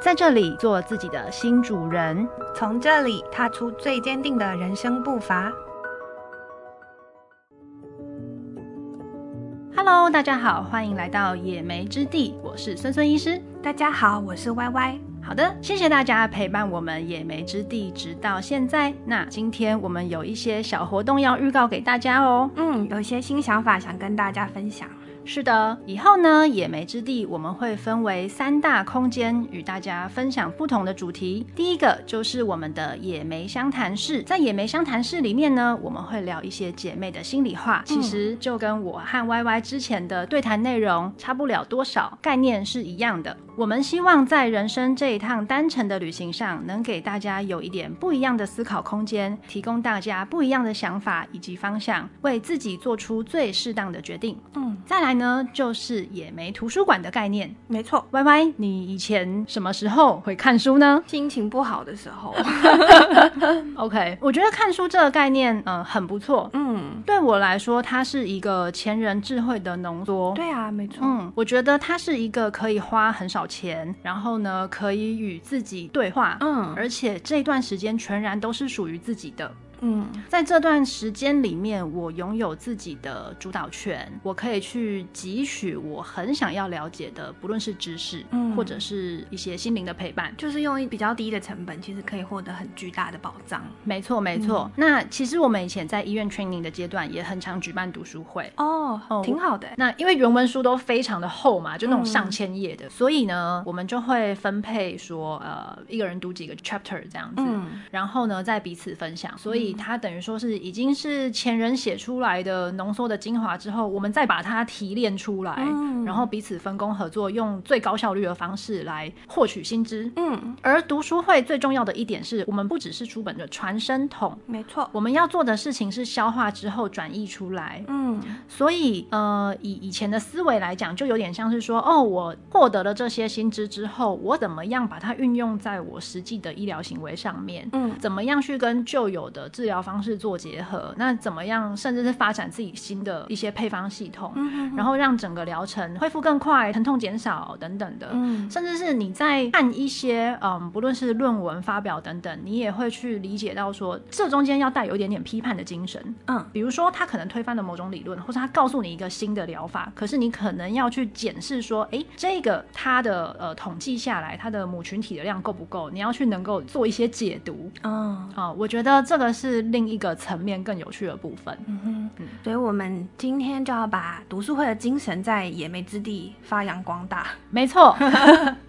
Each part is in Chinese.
在这里做自己的新主人，从这里踏出最坚定的人生步伐。Hello，大家好，欢迎来到野莓之地，我是孙孙医师。大家好，我是 Y Y。好的，谢谢大家陪伴我们野莓之地直到现在。那今天我们有一些小活动要预告给大家哦。嗯，有一些新想法想跟大家分享。是的，以后呢，野莓之地我们会分为三大空间，与大家分享不同的主题。第一个就是我们的野莓相谈室，在野莓相谈室里面呢，我们会聊一些姐妹的心里话，其实就跟我和 YY 之前的对谈内容差不了多少，概念是一样的。我们希望在人生这一趟单程的旅行上，能给大家有一点不一样的思考空间，提供大家不一样的想法以及方向，为自己做出最适当的决定。嗯，再来呢，就是野莓图书馆的概念。没错，YY，你以前什么时候会看书呢？心情不好的时候。OK，我觉得看书这个概念，嗯、呃，很不错。嗯，对我来说，它是一个前人智慧的浓缩。对啊，没错。嗯，我觉得它是一个可以花很少钱，然后呢，可以与自己对话，嗯，而且这段时间全然都是属于自己的。嗯，在这段时间里面，我拥有自己的主导权，我可以去汲取我很想要了解的，不论是知识，嗯，或者是一些心灵的陪伴，就是用比较低的成本，其实可以获得很巨大的保障。没错，没错。嗯、那其实我们以前在医院 training 的阶段，也很常举办读书会哦，哦，挺好的。那因为原文书都非常的厚嘛，就那种上千页的，嗯、所以呢，我们就会分配说，呃，一个人读几个 chapter 这样子，嗯、然后呢，再彼此分享，所以。它等于说是已经是前人写出来的浓缩的精华之后，我们再把它提炼出来，嗯、然后彼此分工合作，用最高效率的方式来获取新知。嗯，而读书会最重要的一点是我们不只是书本的传声筒，没错，我们要做的事情是消化之后转译出来。嗯，所以呃，以以前的思维来讲，就有点像是说，哦，我获得了这些新知之后，我怎么样把它运用在我实际的医疗行为上面？嗯，怎么样去跟旧有的治疗方式做结合，那怎么样，甚至是发展自己新的一些配方系统，然后让整个疗程恢复更快，疼痛减少等等的，嗯、甚至是你在看一些嗯，不论是论文发表等等，你也会去理解到说，这中间要带有一点点批判的精神，嗯，比如说他可能推翻了某种理论，或者他告诉你一个新的疗法，可是你可能要去检视说，哎，这个它的呃统计下来，它的母群体的量够不够？你要去能够做一些解读，嗯，啊，我觉得这个是。另一个层面更有趣的部分，嗯哼，嗯，所以我们今天就要把读书会的精神在野莓之地发扬光大。没错，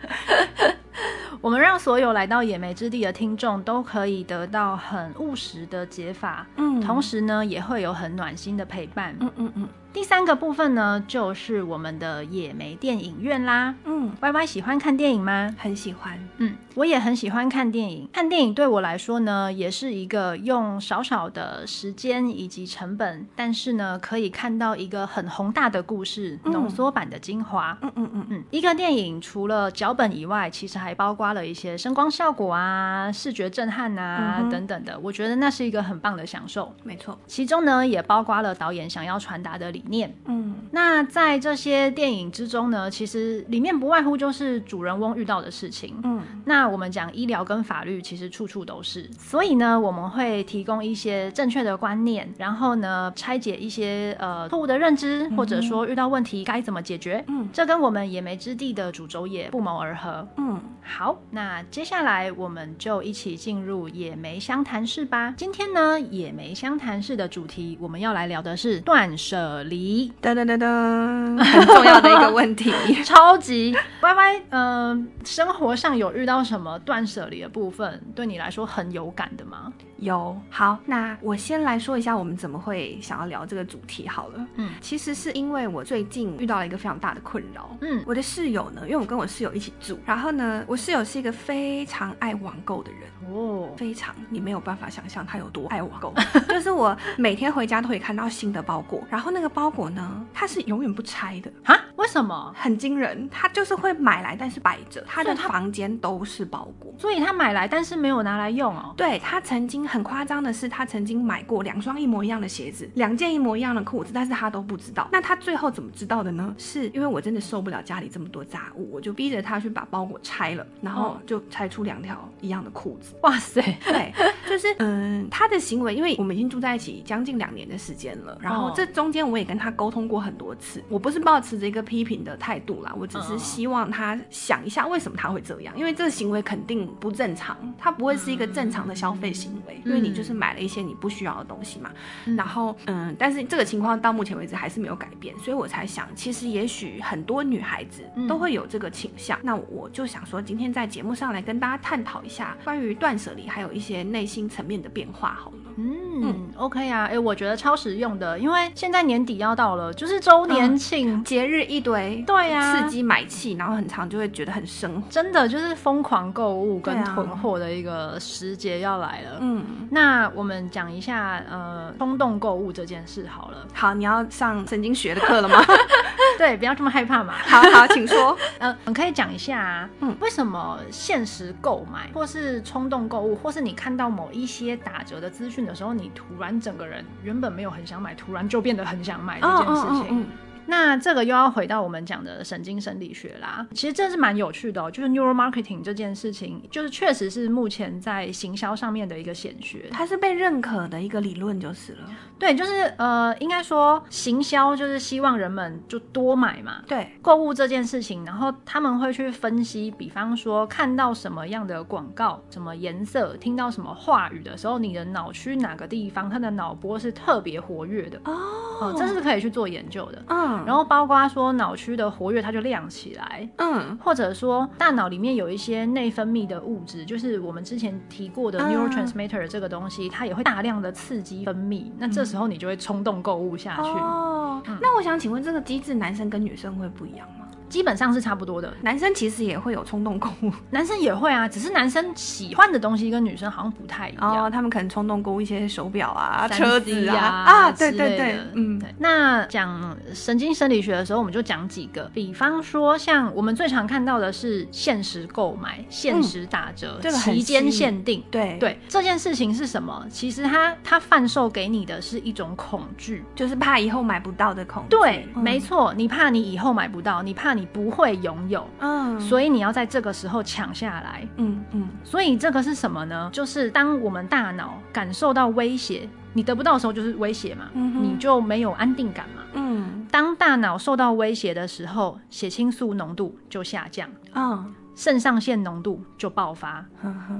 我们让所有来到野莓之地的听众都可以得到很务实的解法，嗯，同时呢，也会有很暖心的陪伴，嗯嗯嗯。第三个部分呢，就是我们的野莓电影院啦。嗯，Y Y 喜欢看电影吗？很喜欢。嗯，我也很喜欢看电影。看电影对我来说呢，也是一个用少少的时间以及成本，但是呢，可以看到一个很宏大的故事浓缩版的精华。嗯嗯嗯嗯。一个电影除了脚本以外，其实还包括了一些声光效果啊、视觉震撼啊、嗯、等等的。我觉得那是一个很棒的享受。没错。其中呢，也包括了导演想要传达的理念，嗯，那在这些电影之中呢，其实里面不外乎就是主人翁遇到的事情，嗯，那我们讲医疗跟法律，其实处处都是，所以呢，我们会提供一些正确的观念，然后呢，拆解一些呃错误的认知，或者说遇到问题该怎么解决，嗯，这跟我们野莓之地的主轴也不谋而合，嗯，好，那接下来我们就一起进入野莓相谈室吧。今天呢，野莓相谈室的主题，我们要来聊的是断舍离，噔噔噔噔，很重要的一个问题，超级。YY，嗯，生活上有遇到什么断舍离的部分，对你来说很有感的吗？有。好，那我先来说一下我们怎么会想要聊这个主题好了。嗯，其实是因为我最近遇到了一个非常大的困扰。嗯，我的室友呢，因为我跟我室友一起住，然后呢，我室友是一个非常爱网购的人。哦，非常，你没有办法想象他有多爱网购，就是我每天回家都会看到新的包裹，然后那个包裹呢，它是永远不拆的。啊？为什么？很惊人，他就是会买来，但是摆着，他的房间都是包裹，所以他买来，但是没有拿来用哦。对，他曾经很夸张的是，他曾经买过两双一模一样的鞋子，两件一模一样的裤子，但是他都不知道。那他最后怎么知道的呢？是因为我真的受不了家里这么多杂物，我就逼着他去把包裹拆了，然后就拆出两条一样的裤子。哇塞，对，就是嗯，他的行为，因为我们已经住在一起将近两年的时间了，然后这中间我也跟他沟通过很多次，我不是抱持着一个批评的态度啦，我只是希望他想一下为什么他会这样，因为这个行为肯定不正常，他不会是一个正常的消费行为，因为你就是买了一些你不需要的东西嘛。然后嗯，但是这个情况到目前为止还是没有改变，所以我才想，其实也许很多女孩子都会有这个倾向。那我就想说，今天在节目上来跟大家探讨一下关于断舍离，还有一些内心层面的变化，好了。嗯，OK 啊，哎，我觉得超实用的，因为现在年底要到了，就是周年庆、节日一堆，对呀，刺激买气，然后很长就会觉得很生，真的就是疯狂购物跟囤货的一个时节要来了。嗯，那我们讲一下呃冲动购物这件事好了。好，你要上神经学的课了吗？对，不要这么害怕嘛。好好，请说。呃，我们可以讲一下，嗯，为什么限时购买或是冲动购物，或是你看到某一些打折的资讯的时候，你突然整个人原本没有很想买，突然就变得很想买这件事情。那这个又要回到我们讲的神经生理学啦。其实这是蛮有趣的哦，就是 neuromarketing 这件事情，就是确实是目前在行销上面的一个显学，它是被认可的一个理论就是了。对，就是呃，应该说行销就是希望人们就多买嘛。对，购物这件事情，然后他们会去分析，比方说看到什么样的广告、什么颜色、听到什么话语的时候，你的脑区哪个地方它的脑波是特别活跃的哦，哦，这是可以去做研究的。嗯。然后包括说脑区的活跃，它就亮起来，嗯，或者说大脑里面有一些内分泌的物质，就是我们之前提过的 neurotransmitter 这个东西，它也会大量的刺激分泌，那这时候你就会冲动购物下去。哦，那我想请问，这个机制男生跟女生会不一样吗？基本上是差不多的，男生其实也会有冲动购物，男生也会啊，只是男生喜欢的东西跟女生好像不太一样。哦，他们可能冲动购物一些手表啊、啊车子啊。啊，对对对，嗯，对。那讲神经生理学的时候，我们就讲几个，比方说像我们最常看到的是限时购买、限时打折、嗯、期间限定，对。对，这件事情是什么？其实它它贩售给你的是一种恐惧，就是怕以后买不到的恐惧。对，嗯、没错，你怕你以后买不到，你怕你不会拥有，嗯，所以你要在这个时候抢下来，嗯嗯，所以这个是什么呢？就是当我们大脑感受到威胁，你得不到的时候就是威胁嘛，嗯，你就没有安定感嘛，嗯，当大脑受到威胁的时候，血清素浓度就下降，嗯，肾上腺浓度就爆发，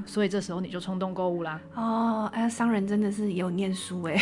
所以这时候你就冲动购物啦。哦，哎呀，商人真的是有念书哎，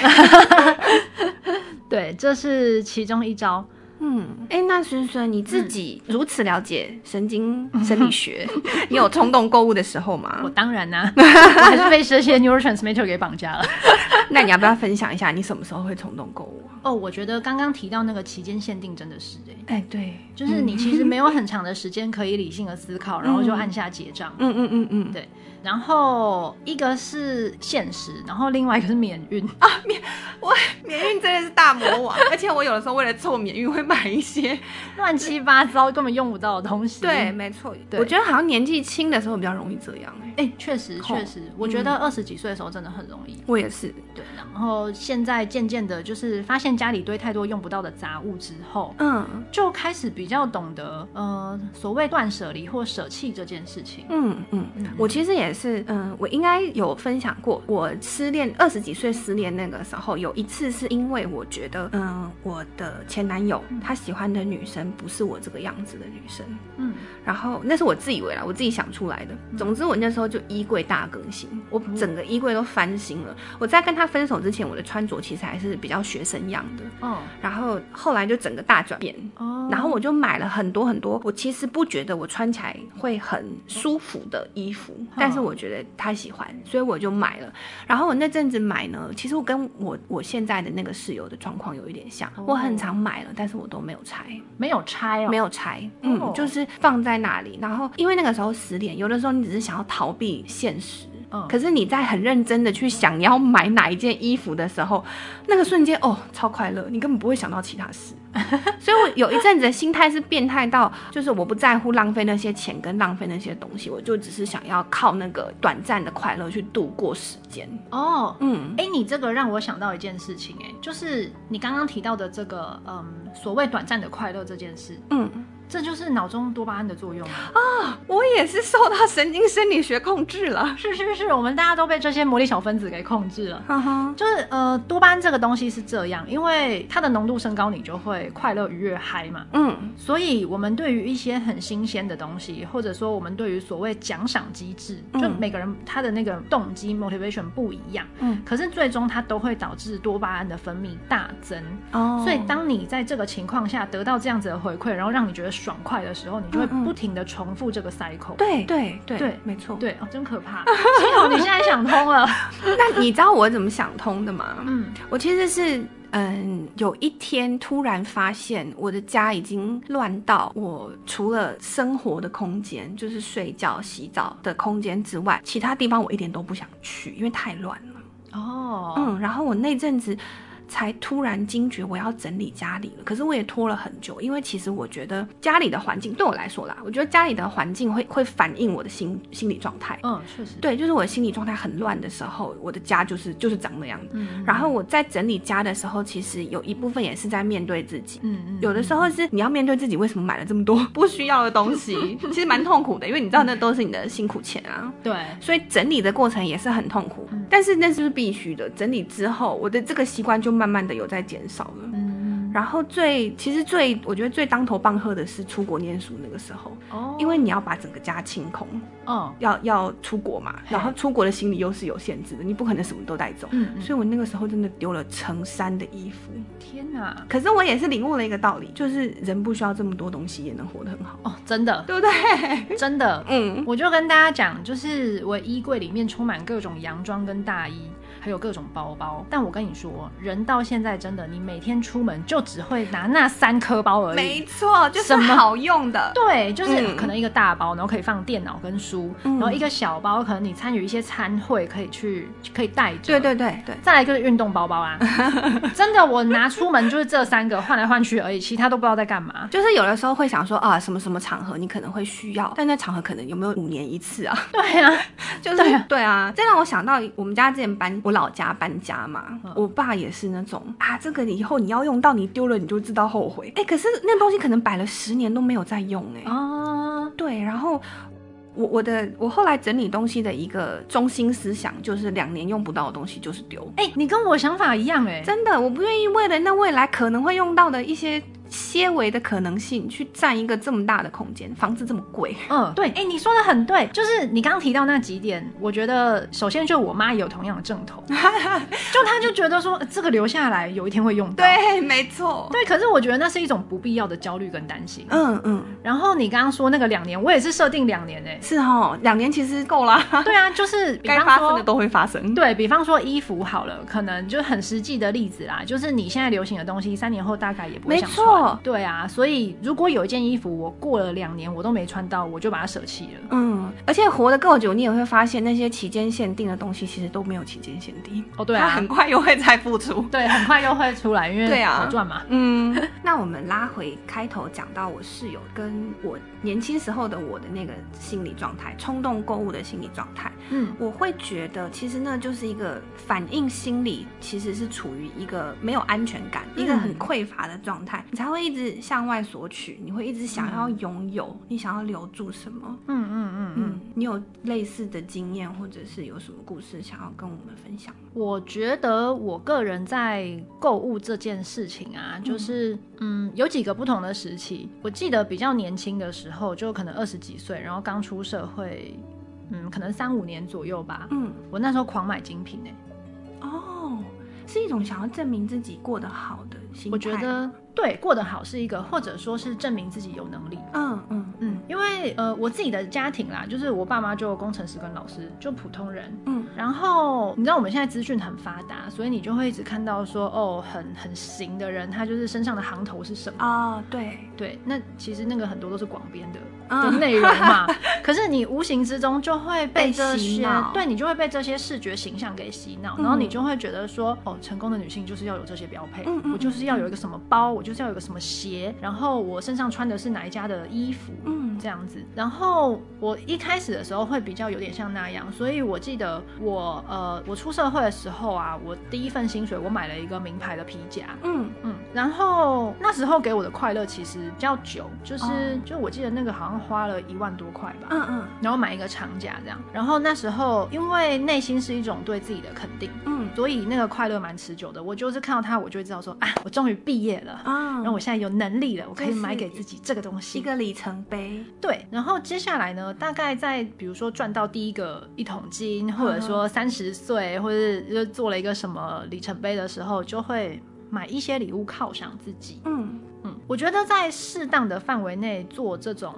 对，这是其中一招。嗯，哎，那孙孙你自己如此了解神经生理学，嗯、你有冲动购物的时候吗？我当然啦、啊，我还是被这些 neurotransmitter 给绑架了。那你要不要分享一下你什么时候会冲动购物？哦，我觉得刚刚提到那个期间限定真的是哎，哎，对，就是你其实没有很长的时间可以理性的思考，嗯、然后就按下结账。嗯嗯嗯嗯，对。然后一个是现实，然后另外一个是免运啊，免我免运真的是大魔王，而且我有的时候为了凑免运会买一些乱七八糟根本用不到的东西。对，没错，对我觉得好像年纪轻的时候比较容易这样哎，哎，确实确实，我觉得二十几岁的时候真的很容易。我也是，对。然后现在渐渐的，就是发现家里堆太多用不到的杂物之后，嗯，就开始比较懂得呃所谓断舍离或舍弃这件事情。嗯嗯嗯，我其实也。也是，嗯，我应该有分享过，我失恋二十几岁失恋那个时候，有一次是因为我觉得，嗯，我的前男友他喜欢的女生不是我这个样子的女生，嗯，然后那是我自以为啦，我自己想出来的。总之，我那时候就衣柜大更新，我整个衣柜都翻新了。我在跟他分手之前，我的穿着其实还是比较学生样的，哦，然后后来就整个大转变，哦，然后我就买了很多很多，我其实不觉得我穿起来会很舒服的衣服，但是。我觉得他喜欢，所以我就买了。然后我那阵子买呢，其实我跟我我现在的那个室友的状况有一点像。我很常买了，但是我都没有拆，没有拆哦，没有拆，嗯，就是放在那里。然后因为那个时候失恋，有的时候你只是想要逃避现实。嗯，可是你在很认真的去想你要买哪一件衣服的时候，那个瞬间哦，超快乐，你根本不会想到其他事。所以我有一阵子的心态是变态到，就是我不在乎浪费那些钱跟浪费那些东西，我就只是想要靠那个短暂的快乐去度过时间。哦，嗯，哎、欸，你这个让我想到一件事情、欸，哎，就是你刚刚提到的这个，嗯，所谓短暂的快乐这件事，嗯。这就是脑中多巴胺的作用啊！我也是受到神经生理学控制了。是是是，我们大家都被这些魔力小分子给控制了。嗯哼，就是呃，多巴胺这个东西是这样，因为它的浓度升高，你就会快乐、愉悦、嗨嘛。嗯，所以我们对于一些很新鲜的东西，或者说我们对于所谓奖赏机制，就每个人他的那个动机 motivation 不一样。嗯，可是最终它都会导致多巴胺的分泌大增。哦，所以当你在这个情况下得到这样子的回馈，然后让你觉得。爽快的时候，你就会不停的重复这个 cycle。对对对对，没错。对哦，真可怕。幸好你现在想通了。那你知道我怎么想通的吗？嗯，我其实是嗯，有一天突然发现我的家已经乱到我除了生活的空间，就是睡觉、洗澡的空间之外，其他地方我一点都不想去，因为太乱了。哦，嗯，然后我那阵子。才突然惊觉我要整理家里了，可是我也拖了很久，因为其实我觉得家里的环境对我来说啦，我觉得家里的环境会会反映我的心心理状态。嗯，确实，对，就是我的心理状态很乱的时候，我的家就是就是长那样子。嗯，然后我在整理家的时候，其实有一部分也是在面对自己。嗯嗯，有的时候是你要面对自己为什么买了这么多不需要的东西，其实蛮痛苦的，因为你知道那都是你的辛苦钱啊。对，所以整理的过程也是很痛苦，嗯，但是那是不是必须的？整理之后，我的这个习惯就。慢慢的有在减少了，嗯，然后最其实最我觉得最当头棒喝的是出国念书那个时候，哦，因为你要把整个家清空，哦，要要出国嘛，然后出国的行李又是有限制的，你不可能什么都带走，嗯，所以我那个时候真的丢了成山的衣服，天哪！可是我也是领悟了一个道理，就是人不需要这么多东西也能活得很好，哦，真的，对不对？真的，嗯，我就跟大家讲，就是我衣柜里面充满各种洋装跟大衣。还有各种包包，但我跟你说，人到现在真的，你每天出门就只会拿那三颗包而已。没错，就是好用的。对，就是可能一个大包，然后可以放电脑跟书，嗯、然后一个小包，可能你参与一些餐会可以去可以带着。对对对对。再来就是运动包包啊，真的，我拿出门就是这三个换来换去而已，其他都不知道在干嘛。就是有的时候会想说啊，什么什么场合你可能会需要，但那场合可能有没有五年一次啊？对啊，就是对啊，对啊，这让我想到我们家之前搬。我老家搬家嘛，嗯、我爸也是那种啊，这个以后你要用到，你丢了你就知道后悔。哎、欸，可是那东西可能摆了十年都没有再用哎。啊，对，然后我我的我后来整理东西的一个中心思想就是两年用不到的东西就是丢。哎、欸，你跟我想法一样哎，真的，我不愿意为了那未来可能会用到的一些。些微的可能性去占一个这么大的空间，房子这么贵，嗯，对，哎、欸，你说的很对，就是你刚刚提到那几点，我觉得首先就我妈也有同样的症头，就她就觉得说这个留下来有一天会用到，对，没错，对，可是我觉得那是一种不必要的焦虑跟担心，嗯嗯，然后你刚刚说那个两年，我也是设定两年、欸，哎，是哦，两年其实够了，对啊，就是 该发生的都会发生，对，比方说衣服好了，可能就很实际的例子啦，就是你现在流行的东西，三年后大概也不会想穿，对啊。所以，如果有一件衣服我过了两年我都没穿到，我就把它舍弃了。嗯，而且活得够久，你也会发现那些期间限定的东西其实都没有期间限定。哦，对啊，它很快又会再复出。对，很快又会出来，因为好赚嘛。嗯，那我们拉回开头讲到我室友跟我年轻时候的我的那个心理状态，冲动购物的心理状态。嗯，我会觉得其实那就是一个反应心理，其实是处于一个没有安全感、嗯、一个很匮乏的状态，你才会一直向外索取，你会一直想要拥有，嗯、你想要留住什么？嗯嗯嗯嗯，你有类似的经验，或者是有什么故事想要跟我们分享？我觉得我个人在购物这件事情啊，就是嗯，嗯，有几个不同的时期。我记得比较年轻的时候，就可能二十几岁，然后刚出社会，嗯，可能三五年左右吧。嗯，我那时候狂买精品呢、欸。哦，是一种想要证明自己过得好的。我觉得。对，过得好是一个，或者说是证明自己有能力。嗯嗯嗯，因为呃，我自己的家庭啦，就是我爸妈就工程师跟老师，就普通人。嗯，然后你知道我们现在资讯很发达，所以你就会一直看到说，哦，很很行的人，他就是身上的行头是什么？哦，对对，那其实那个很多都是广编的、嗯、的内容嘛。可是你无形之中就会被这些，对你就会被这些视觉形象给洗脑，嗯、然后你就会觉得说，哦，成功的女性就是要有这些标配，嗯嗯、我就是要有一个什么包，我就是要有一个什么鞋，然后我身上穿的是哪一家的衣服，嗯，这样子。然后我一开始的时候会比较有点像那样，所以我记得我呃，我出社会的时候啊，我第一份薪水我买了一个名牌的皮夹，嗯嗯，然后那时候给我的快乐其实比较久，就是、哦、就我记得那个好像花了一万多块吧，嗯嗯，然后买一个长夹这样，然后那时候因为内心是一种对自己的肯定，嗯，所以那个快乐蛮持久的。我就是看到它，我就会知道说，啊，我终于毕业了，啊、嗯，然后我现在有能力了，我可以买给自己这个东西，一个里程碑。对，然后接下来呢，大概在比如说赚到第一个一桶金，或者说三十岁，或者是就做了一个什么里程碑的时候，就会买一些礼物犒赏自己。嗯嗯，我觉得在适当的范围内做这种。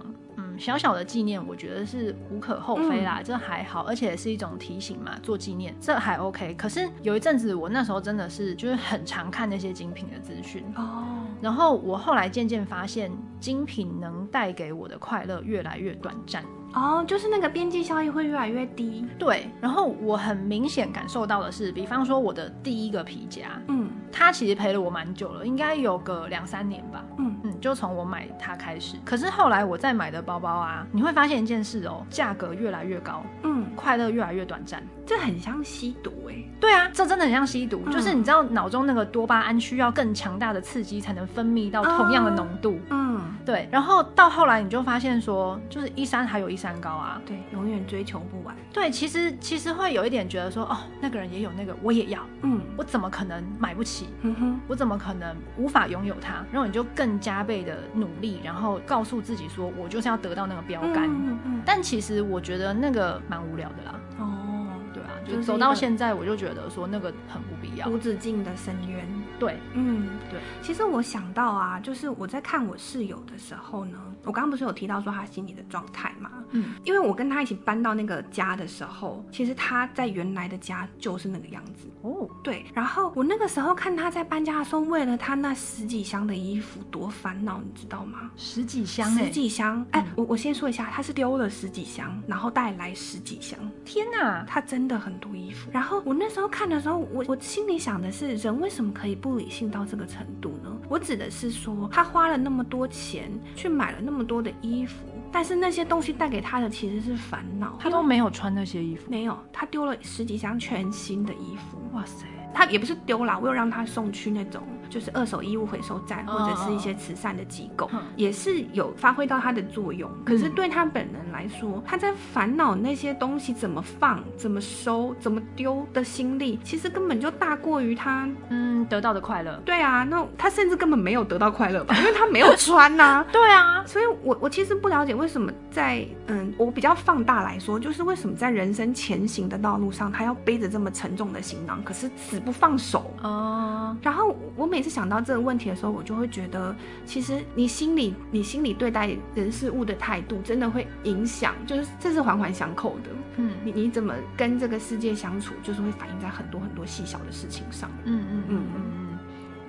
小小的纪念，我觉得是无可厚非啦，嗯、这还好，而且是一种提醒嘛，做纪念这还 OK。可是有一阵子，我那时候真的是就是很常看那些精品的资讯哦，然后我后来渐渐发现，精品能带给我的快乐越来越短暂。哦，就是那个边际效益会越来越低。对，然后我很明显感受到的是，比方说我的第一个皮夹，嗯，它其实陪了我蛮久了，应该有个两三年吧。嗯嗯，就从我买它开始。可是后来我再买的包包啊，你会发现一件事哦，价格越来越高，嗯，快乐越来越短暂。这很像吸毒哎。对啊，这真的很像吸毒，嗯、就是你知道脑中那个多巴胺需要更强大的刺激才能分泌到同样的浓度。嗯，对。然后到后来你就发现说，就是一山还有一山高啊，对，永远追求不完。对，其实其实会有一点觉得说，哦，那个人也有那个，我也要，嗯，我怎么可能买不起？嗯哼，我怎么可能无法拥有它？然后你就更加倍的努力，然后告诉自己说，我就是要得到那个标杆。嗯嗯。但其实我觉得那个蛮无聊的啦。哦，对啊，就走到现在，我就觉得说那个很不必要，无止境的深渊。对，嗯，对。其实我想到啊，就是我在看我室友的时候呢。我刚刚不是有提到说他心理的状态吗？嗯，因为我跟他一起搬到那个家的时候，其实他在原来的家就是那个样子哦。对，然后我那个时候看他在搬家的时候，为了他那十几箱的衣服多烦恼，你知道吗？十几箱，十几箱。哎，我我先说一下，他是丢了十几箱，然后带来十几箱。天哪，他真的很多衣服。然后我那时候看的时候，我我心里想的是，人为什么可以不理性到这个程度呢？我指的是说，他花了那么多钱去买了那么。那么多的衣服，但是那些东西带给他的其实是烦恼。他都没有穿那些衣服，没有，他丢了十几箱全新的衣服。哇塞，他也不是丢了，我有让他送去那种。就是二手衣物回收站，或者是一些慈善的机构，哦、也是有发挥到它的作用。嗯、可是对他本人来说，他在烦恼那些东西怎么放、怎么收、怎么丢的心力，其实根本就大过于他嗯得到的快乐。对啊，那他甚至根本没有得到快乐吧，因为他没有穿呐、啊。对啊，所以我我其实不了解为什么在嗯，我比较放大来说，就是为什么在人生前行的道路上，他要背着这么沉重的行囊，可是死不放手哦。然后我每。每次想到这个问题的时候，我就会觉得，其实你心里，你心里对待人事物的态度，真的会影响，就是这是环环相扣的。嗯，你你怎么跟这个世界相处，就是会反映在很多很多细小的事情上。嗯嗯嗯嗯嗯，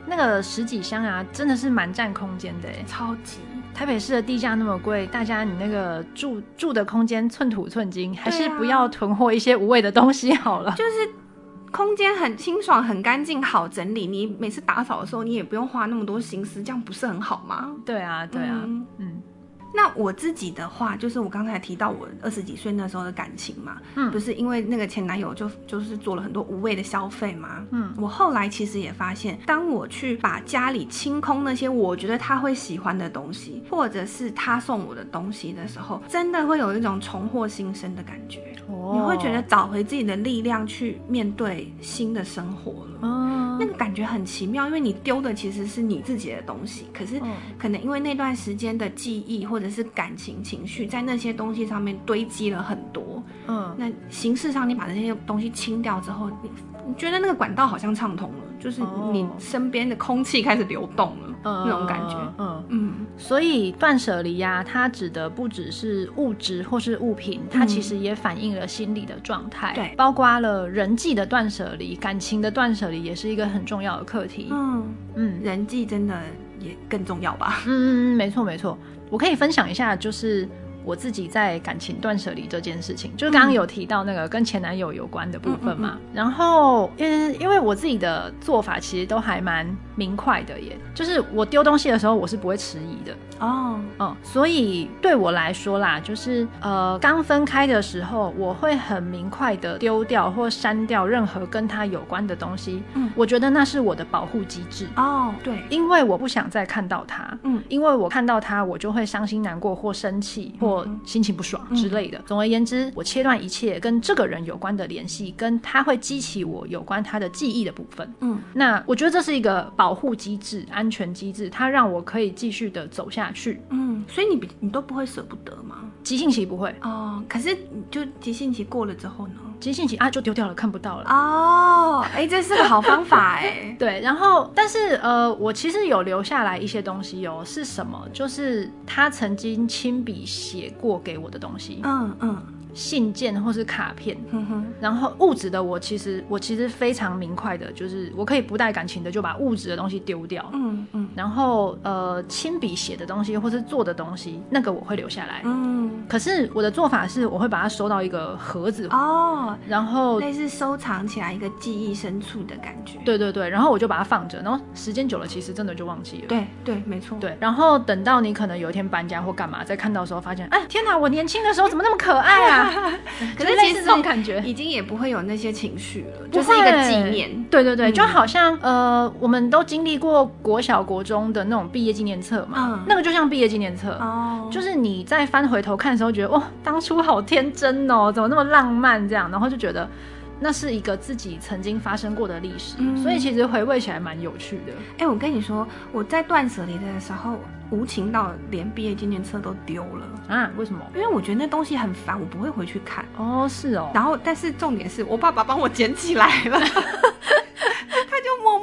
那个十几箱啊，真的是蛮占空间的，超级。台北市的地价那么贵，大家你那个住住的空间寸土寸金，还是不要囤货一些无谓的东西好了。就是。空间很清爽，很干净，好整理。你每次打扫的时候，你也不用花那么多心思，这样不是很好吗？对啊，对啊，嗯。嗯那我自己的话，就是我刚才提到我二十几岁那时候的感情嘛，嗯，不是因为那个前男友就就是做了很多无谓的消费嘛，嗯，我后来其实也发现，当我去把家里清空那些我觉得他会喜欢的东西，或者是他送我的东西的时候，真的会有一种重获新生的感觉，哦，你会觉得找回自己的力量去面对新的生活了，嗯，那个感觉很奇妙，因为你丢的其实是你自己的东西，可是可能因为那段时间的记忆或者或者是感情情绪在那些东西上面堆积了很多，嗯，那形式上你把这些东西清掉之后，你你觉得那个管道好像畅通了，就是你身边的空气开始流动了，嗯，那种感觉，嗯嗯。所以断舍离呀，它指的不只是物质或是物品，它其实也反映了心理的状态，对，包括了人际的断舍离，感情的断舍离也是一个很重要的课题。嗯嗯，人际真的。也更重要吧？嗯嗯嗯，没错没错，我可以分享一下，就是。我自己在感情断舍离这件事情，就是刚刚有提到那个跟前男友有关的部分嘛。嗯嗯嗯、然后，因为因为我自己的做法其实都还蛮明快的耶，就是我丢东西的时候，我是不会迟疑的。哦，嗯，所以对我来说啦，就是呃，刚分开的时候，我会很明快的丢掉或删掉任何跟他有关的东西。嗯，我觉得那是我的保护机制。哦，对，因为我不想再看到他。嗯，因为我看到他，我就会伤心难过或生气或。或心情不爽之类的。总而言之，我切断一切跟这个人有关的联系，跟他会激起我有关他的记忆的部分。嗯，那我觉得这是一个保护机制、安全机制，它让我可以继续的走下去。嗯，所以你比你都不会舍不得吗？急性期不会哦，可是就急性期过了之后呢？急性期啊，就丢掉了，看不到了。哦，哎，这是个好方法哎。对，然后但是呃，我其实有留下来一些东西哦，是什么？就是他曾经亲笔写过给我的东西。嗯嗯。嗯信件或是卡片，然后物质的我其实我其实非常明快的，就是我可以不带感情的就把物质的东西丢掉，嗯嗯，然后呃亲笔写的东西或是做的东西，那个我会留下来，嗯，可是我的做法是我会把它收到一个盒子。哦，然后类似收藏起来一个记忆深处的感觉，对对对，然后我就把它放着，然后时间久了其实真的就忘记了，对对没错，对，然后等到你可能有一天搬家或干嘛再看到的时候，发现哎天哪，我年轻的时候怎么那么可爱啊！可是其实这种感觉。已经也不会有那些情绪了，就是一个纪念。对对对，嗯、就好像呃，我们都经历过国小国中的那种毕业纪念册嘛，嗯、那个就像毕业纪念册，哦、就是你在翻回头看的时候，觉得哇，当初好天真哦，怎么那么浪漫这样，然后就觉得那是一个自己曾经发生过的历史，嗯、所以其实回味起来蛮有趣的。哎、欸，我跟你说，我在断舍离的时候。无情到连毕业纪念册都丢了啊？为什么？因为我觉得那东西很烦，我不会回去看。哦，是哦。然后，但是重点是我爸爸帮我捡起来了。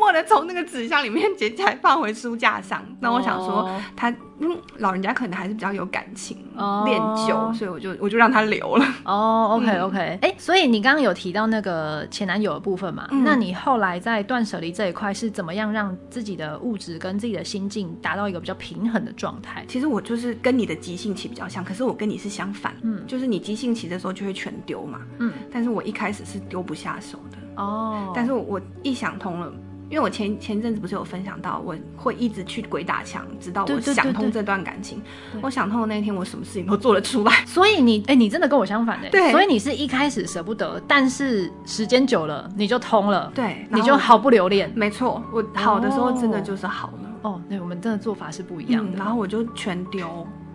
默默的从那个纸箱里面捡起来放回书架上。那我想说，他嗯，老人家可能还是比较有感情，恋旧，所以我就我就让他留了。哦，OK OK，哎，所以你刚刚有提到那个前男友的部分嘛？那你后来在断舍离这一块是怎么样让自己的物质跟自己的心境达到一个比较平衡的状态？其实我就是跟你的急性期比较像，可是我跟你是相反，嗯，就是你急性期的时候就会全丢嘛，嗯，但是我一开始是丢不下手的，哦，但是我一想通了。因为我前前阵子不是有分享到，我会一直去鬼打墙，直到我想通这段感情。我想通的那一天，我什么事情都做得出来。所以你，哎、欸，你真的跟我相反哎。对。所以你是一开始舍不得，但是时间久了你就通了。对。你就毫不留恋。没错，我好的时候真的就是好了。哦，对，我们真的做法是不一样的。嗯、然后我就全丢。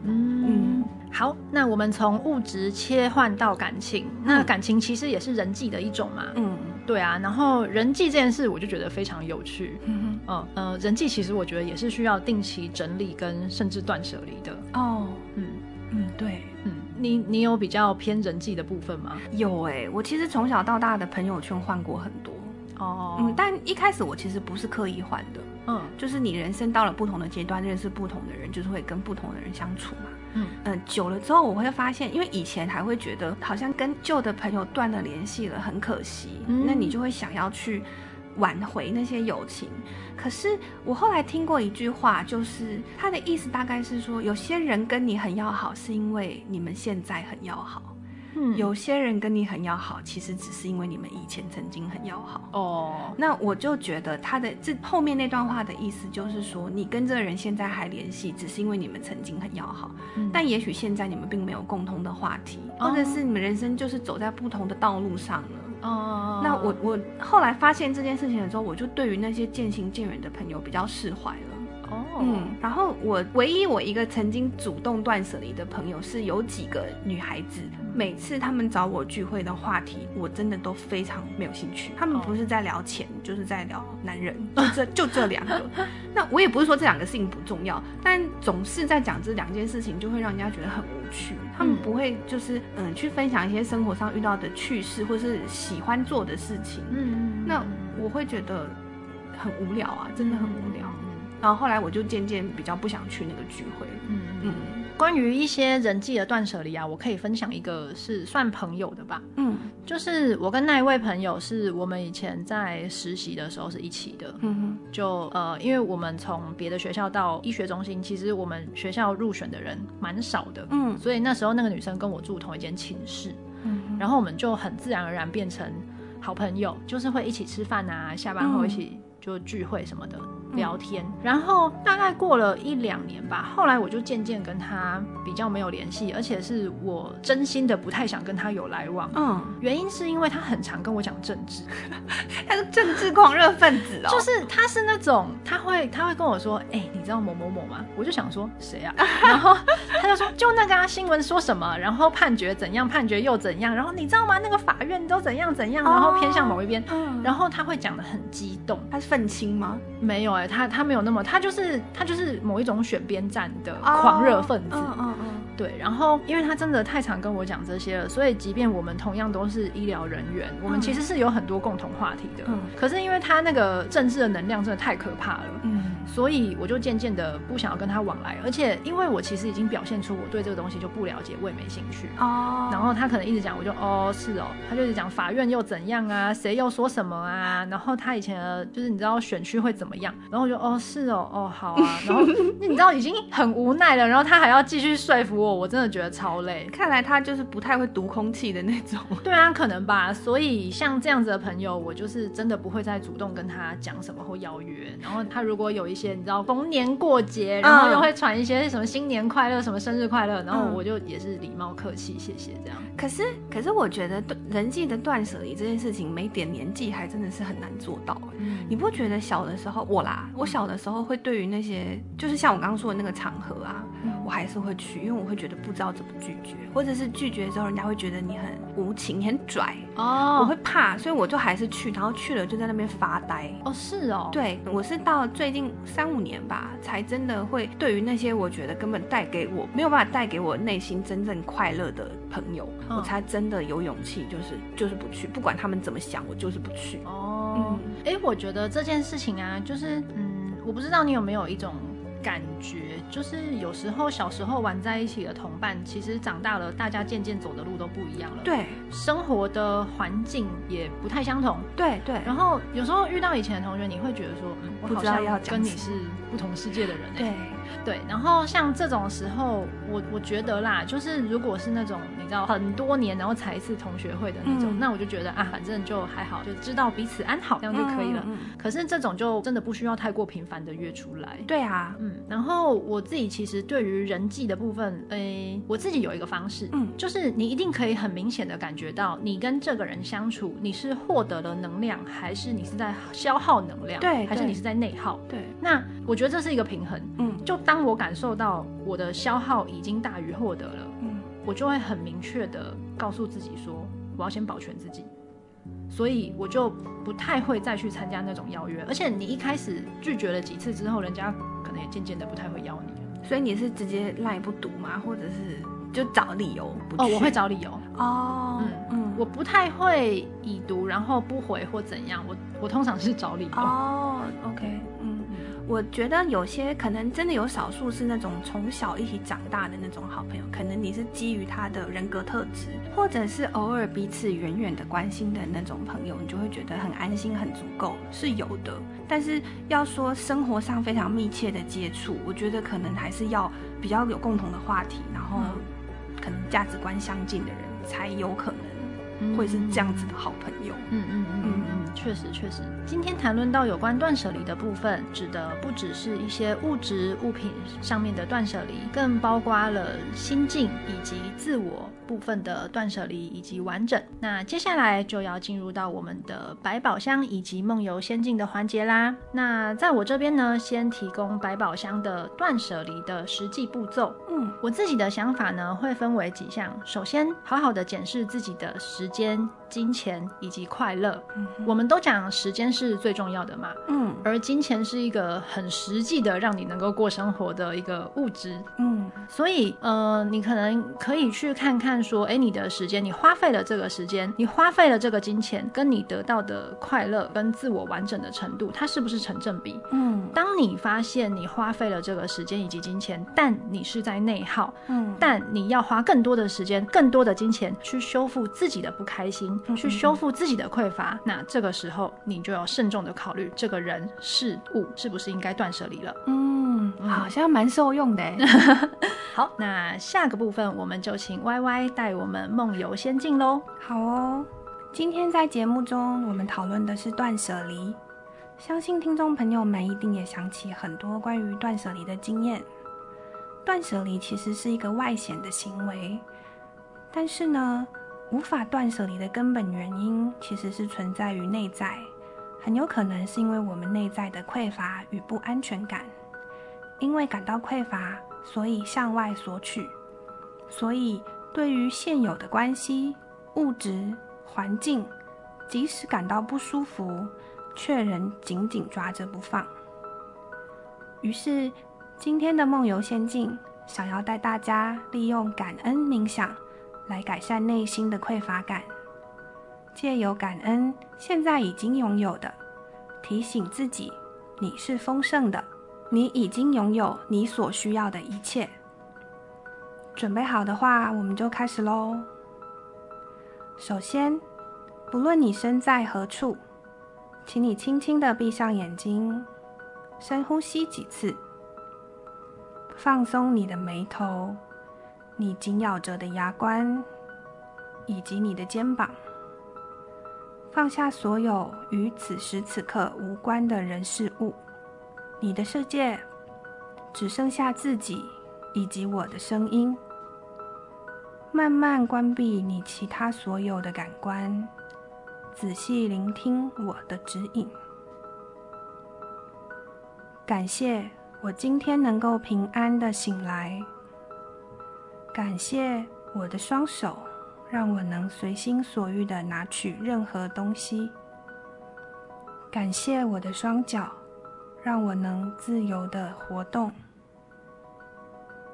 嗯。嗯好，那我们从物质切换到感情，嗯、那感情其实也是人际的一种嘛。嗯，对啊。然后人际这件事，我就觉得非常有趣。嗯嗯呃，人际其实我觉得也是需要定期整理跟甚至断舍离的。哦，嗯嗯，对，嗯，你你有比较偏人际的部分吗？有哎、欸，我其实从小到大的朋友圈换过很多。哦，嗯，但一开始我其实不是刻意换的。嗯，就是你人生到了不同的阶段，认识不同的人，就是会跟不同的人相处嘛。嗯嗯，久了之后我会发现，因为以前还会觉得好像跟旧的朋友断了联系了，很可惜。嗯，那你就会想要去挽回那些友情。可是我后来听过一句话，就是他的意思大概是说，有些人跟你很要好，是因为你们现在很要好。嗯，有些人跟你很要好，其实只是因为你们以前曾经很要好哦。那我就觉得他的这后面那段话的意思就是说，你跟这个人现在还联系，只是因为你们曾经很要好。嗯，但也许现在你们并没有共同的话题，或者是你们人生就是走在不同的道路上了。哦，那我我后来发现这件事情的时候，我就对于那些渐行渐远的朋友比较释怀了。哦，嗯，然后我唯一我一个曾经主动断舍离的朋友是有几个女孩子，每次他们找我聚会的话题，我真的都非常没有兴趣。他们不是在聊钱，就是在聊男人，就这就这两个。那我也不是说这两个事情不重要，但总是在讲这两件事情，就会让人家觉得很无趣。他们不会就是嗯去分享一些生活上遇到的趣事，或是喜欢做的事情。嗯，那我会觉得很无聊啊，真的很无聊。然后后来我就渐渐比较不想去那个聚会，嗯嗯，关于一些人际的断舍离啊，我可以分享一个是算朋友的吧。嗯，就是我跟那一位朋友是我们以前在实习的时候是一起的。嗯哼，就呃，因为我们从别的学校到医学中心，其实我们学校入选的人蛮少的。嗯，所以那时候那个女生跟我住同一间寝室。嗯，然后我们就很自然而然变成好朋友，就是会一起吃饭啊，下班后一起就聚会什么的。聊天，然后大概过了一两年吧，后来我就渐渐跟他比较没有联系，而且是我真心的不太想跟他有来往。嗯，原因是因为他很常跟我讲政治，他是政治狂热分子哦。就是他是那种他会他会跟我说，哎、欸，你知道某某某吗？我就想说谁啊？然后他就说就那个啊，新闻说什么，然后判决怎样，判决又怎样，然后你知道吗？那个法院都怎样怎样，然后偏向某一边。嗯，然后他会讲的很激动。他是愤青吗？没有哎、欸。他他没有那么，他就是他就是某一种选边站的狂热分子。嗯嗯嗯。对，然后因为他真的太常跟我讲这些了，所以即便我们同样都是医疗人员，我们其实是有很多共同话题的。嗯。可是因为他那个政治的能量真的太可怕了。嗯。所以我就渐渐的不想要跟他往来，而且因为我其实已经表现出我对这个东西就不了解，我也没兴趣。哦。然后他可能一直讲，我就哦是哦，他就一直讲法院又怎样啊，谁又说什么啊，然后他以前就是你知道选区会怎么样，然后我就。哦，是哦，哦，好啊，然后你知道已经很无奈了，然后他还要继续说服我，我真的觉得超累。看来他就是不太会读空气的那种。对啊，可能吧。所以像这样子的朋友，我就是真的不会再主动跟他讲什么或邀约。然后他如果有一些你知道逢年过节，然后又会传一些什么新年快乐、什么生日快乐，然后我就也是礼貌客气，谢谢这样。可是，可是我觉得人际的断舍离这件事情，没点年纪还真的是很难做到。嗯，你不觉得小的时候我啦，我。小的时候会对于那些就是像我刚刚说的那个场合啊，嗯、我还是会去，因为我会觉得不知道怎么拒绝，或者是拒绝之后人家会觉得你很无情、很拽哦，我会怕，所以我就还是去，然后去了就在那边发呆哦，是哦，对，我是到最近三五年吧，才真的会对于那些我觉得根本带给我没有办法带给我内心真正快乐的朋友，哦、我才真的有勇气，就是就是不去，不管他们怎么想，我就是不去。哦，嗯，哎，我觉得这件事情啊，就是嗯。我不知道你有没有一种感觉，就是有时候小时候玩在一起的同伴，其实长大了，大家渐渐走的路都不一样了。对，生活的环境也不太相同。对对。然后有时候遇到以前的同学，你会觉得说，嗯，我好像要跟你是不同世界的人。对。对，然后像这种时候，我我觉得啦，就是如果是那种你知道很多年然后才一次同学会的那种，嗯、那我就觉得啊，反正就还好，就知道彼此安好这样就可以了。嗯嗯、可是这种就真的不需要太过频繁的约出来。对啊，嗯。然后我自己其实对于人际的部分，诶，我自己有一个方式，嗯，就是你一定可以很明显的感觉到，你跟这个人相处，你是获得了能量，还是你是在消耗能量？对，还是你是在内耗？对。那我觉得这是一个平衡，嗯，就当。当我感受到我的消耗已经大于获得了，嗯，我就会很明确的告诉自己说，我要先保全自己，所以我就不太会再去参加那种邀约。而且你一开始拒绝了几次之后，人家可能也渐渐的不太会邀你。所以你是直接赖不读吗？或者是就找理由不？哦，我会找理由。哦，嗯嗯，我不太会已读然后不回或怎样。我我通常是找理由。哦，OK，嗯。我觉得有些可能真的有少数是那种从小一起长大的那种好朋友，可能你是基于他的人格特质，或者是偶尔彼此远远的关心的那种朋友，你就会觉得很安心、很足够，是有的。但是要说生活上非常密切的接触，我觉得可能还是要比较有共同的话题，然后可能价值观相近的人才有可能。会是这样子的好朋友，嗯嗯嗯嗯嗯，确实确实。今天谈论到有关断舍离的部分，指的不只是一些物质物品上面的断舍离，更包括了心境以及自我部分的断舍离以及完整。那接下来就要进入到我们的百宝箱以及梦游仙境的环节啦。那在我这边呢，先提供百宝箱的断舍离的实际步骤。嗯，我自己的想法呢，会分为几项。首先，好好的检视自己的时间。金钱以及快乐。嗯、我们都讲时间是最重要的嘛，嗯，而金钱是一个很实际的让你能够过生活的一个物质，嗯，所以呃，你可能可以去看看说，哎，你的时间，你花费了这个时间，你花费了这个金钱，跟你得到的快乐跟自我完整的程度，它是不是成正比？嗯，当你发现你花费了这个时间以及金钱，但你是在内耗，嗯，但你要花更多的时间、更多的金钱去修复自己的不开心，嗯、去修复自己的匮乏，那这个时候你就要慎重的考虑，这个人事物是不是应该断舍离了。嗯，好像蛮受用的。好，那下个部分我们就请 Y Y 带我们梦游仙境喽。好哦，今天在节目中我们讨论的是断舍离，相信听众朋友们一定也想起很多关于断舍离的经验。断舍离其实是一个外显的行为，但是呢，无法断舍离的根本原因其实是存在于内在，很有可能是因为我们内在的匮乏与不安全感，因为感到匮乏，所以向外索取，所以对于现有的关系、物质、环境，即使感到不舒服，却仍紧紧抓着不放，于是。今天的梦游仙境，想要带大家利用感恩冥想来改善内心的匮乏感，借由感恩现在已经拥有的，提醒自己你是丰盛的，你已经拥有你所需要的一切。准备好的话，我们就开始喽。首先，不论你身在何处，请你轻轻的闭上眼睛，深呼吸几次。放松你的眉头，你紧咬着的牙关，以及你的肩膀。放下所有与此时此刻无关的人事物，你的世界只剩下自己以及我的声音。慢慢关闭你其他所有的感官，仔细聆听我的指引。感谢。我今天能够平安的醒来，感谢我的双手，让我能随心所欲的拿取任何东西。感谢我的双脚，让我能自由的活动。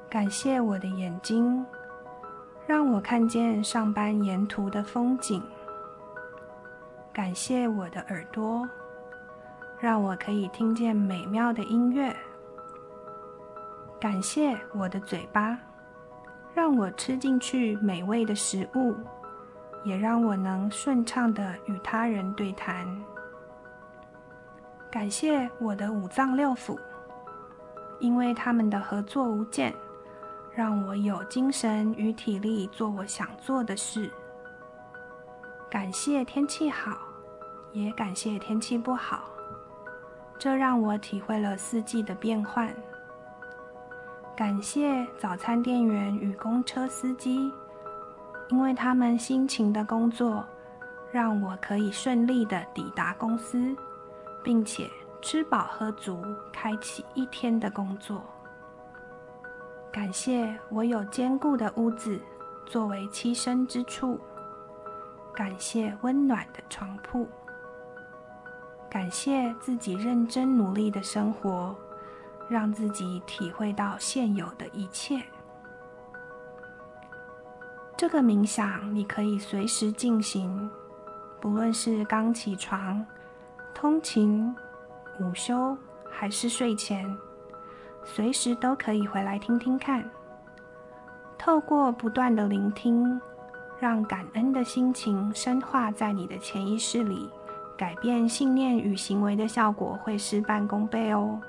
感谢我的眼睛，让我看见上班沿途的风景。感谢我的耳朵，让我可以听见美妙的音乐。感谢我的嘴巴，让我吃进去美味的食物，也让我能顺畅地与他人对谈。感谢我的五脏六腑，因为他们的合作无间，让我有精神与体力做我想做的事。感谢天气好，也感谢天气不好，这让我体会了四季的变换。感谢早餐店员与公车司机，因为他们辛勤的工作，让我可以顺利的抵达公司，并且吃饱喝足，开启一天的工作。感谢我有坚固的屋子作为栖身之处，感谢温暖的床铺，感谢自己认真努力的生活。让自己体会到现有的一切。这个冥想你可以随时进行，不论是刚起床、通勤、午休还是睡前，随时都可以回来听听看。透过不断的聆听，让感恩的心情深化在你的潜意识里，改变信念与行为的效果会事半功倍哦。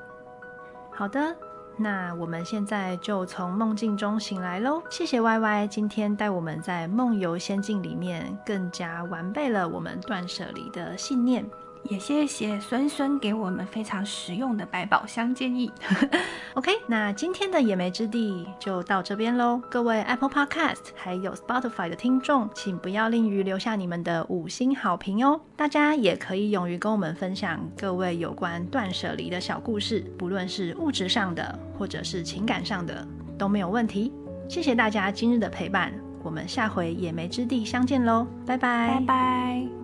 好的，那我们现在就从梦境中醒来喽。谢谢 Y Y 今天带我们在梦游仙境里面更加完备了我们断舍离的信念。也谢谢孙孙给我们非常实用的百宝箱建议。OK，那今天的野莓之地就到这边喽。各位 Apple Podcast 还有 Spotify 的听众，请不要吝于留下你们的五星好评哦。大家也可以勇于跟我们分享各位有关断舍离的小故事，不论是物质上的或者是情感上的都没有问题。谢谢大家今日的陪伴。我们下回野莓之地相见喽，拜拜，拜拜。